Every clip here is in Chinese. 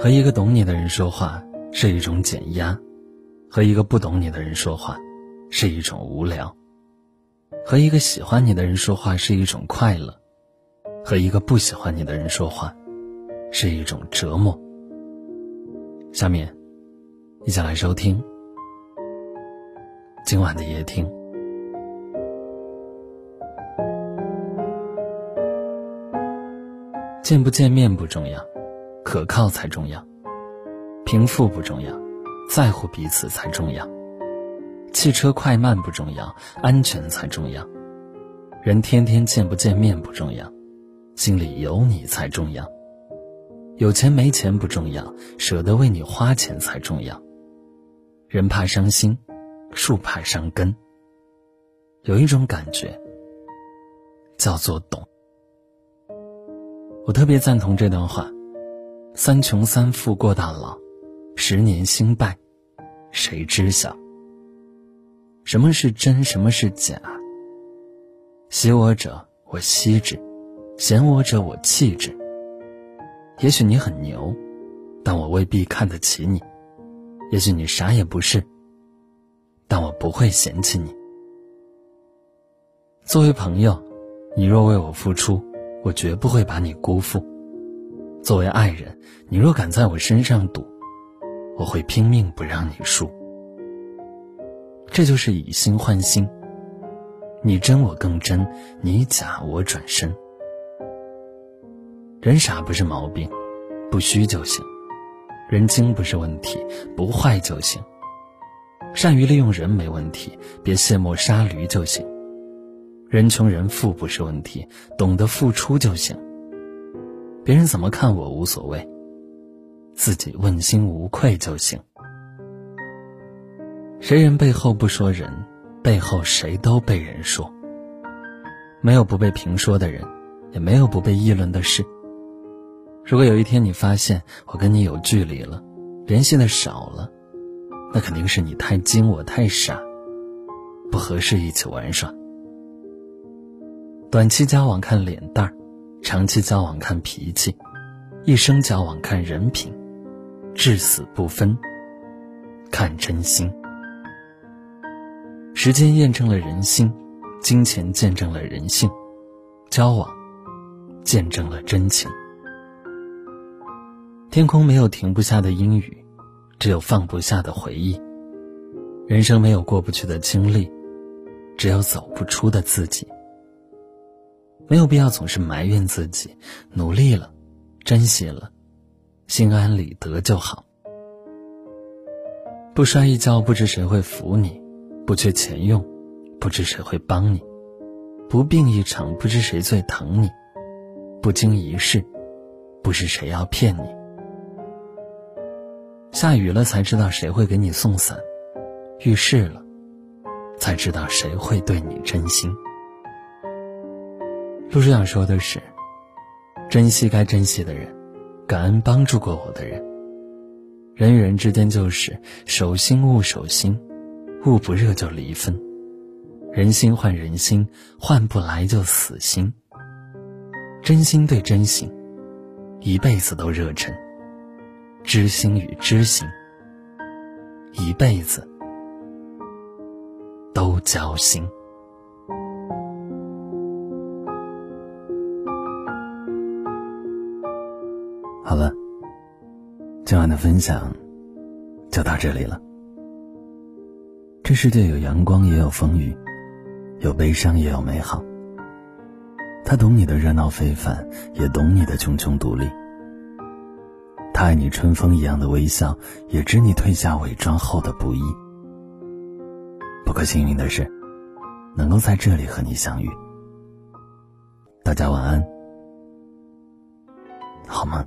和一个懂你的人说话是一种减压，和一个不懂你的人说话是一种无聊，和一个喜欢你的人说话是一种快乐，和一个不喜欢你的人说话是一种折磨。下面，一起来收听今晚的夜听。见不见面不重要，可靠才重要；贫富不重要，在乎彼此才重要；汽车快慢不重要，安全才重要；人天天见不见面不重要，心里有你才重要；有钱没钱不重要，舍得为你花钱才重要。人怕伤心，树怕伤根。有一种感觉，叫做懂。我特别赞同这段话：“三穷三富过到老，十年兴败，谁知晓？什么是真，什么是假？喜我者我惜之，嫌我者我弃之。也许你很牛，但我未必看得起你；也许你啥也不是，但我不会嫌弃你。作为朋友，你若为我付出。”我绝不会把你辜负。作为爱人，你若敢在我身上赌，我会拼命不让你输。这就是以心换心。你真我更真，你假我转身。人傻不是毛病，不虚就行；人精不是问题，不坏就行。善于利用人没问题，别卸磨杀驴就行。人穷人富不是问题，懂得付出就行。别人怎么看我无所谓，自己问心无愧就行。谁人背后不说人，背后谁都被人说。没有不被评说的人，也没有不被议论的事。如果有一天你发现我跟你有距离了，联系的少了，那肯定是你太精，我太傻，不合适一起玩耍。短期交往看脸蛋儿，长期交往看脾气，一生交往看人品，至死不分看真心。时间验证了人心，金钱见证了人性，交往见证了真情。天空没有停不下的阴雨，只有放不下的回忆。人生没有过不去的经历，只有走不出的自己。没有必要总是埋怨自己，努力了，珍惜了，心安理得就好。不摔一跤，不知谁会扶你；不缺钱用，不知谁会帮你；不病一场，不知谁最疼你；不经一事，不知谁要骗你。下雨了才知道谁会给你送伞，遇事了，才知道谁会对你真心。陆叔想说的是：珍惜该珍惜的人，感恩帮助过我的人。人与人之间就是手心勿手心，捂不热就离分。人心换人心，换不来就死心。真心对真心，一辈子都热忱；知心与知心，一辈子都交心。好了，今晚的分享就到这里了。这世界有阳光，也有风雨，有悲伤，也有美好。他懂你的热闹非凡，也懂你的茕茕独立。他爱你春风一样的微笑，也知你褪下伪装后的不易。不过幸运的是，能够在这里和你相遇。大家晚安，好吗？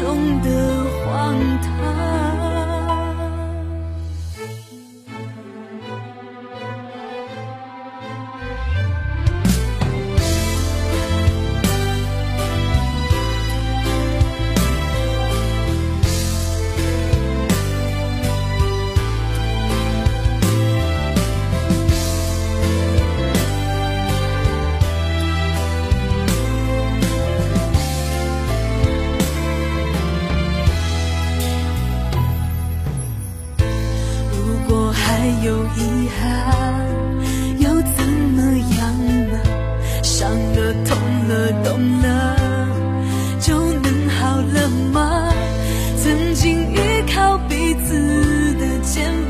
中的荒唐。还有遗憾，又怎么样呢？伤了、痛了、懂了，就能好了吗？曾经依靠彼此的肩膀，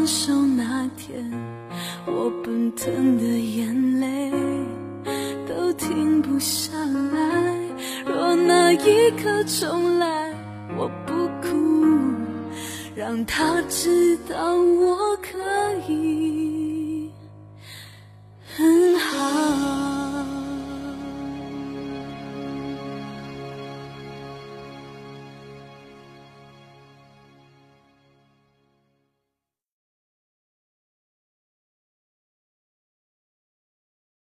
分手那天，我奔腾的眼泪都停不下来。若那一刻重来，我不哭，让他知道我可以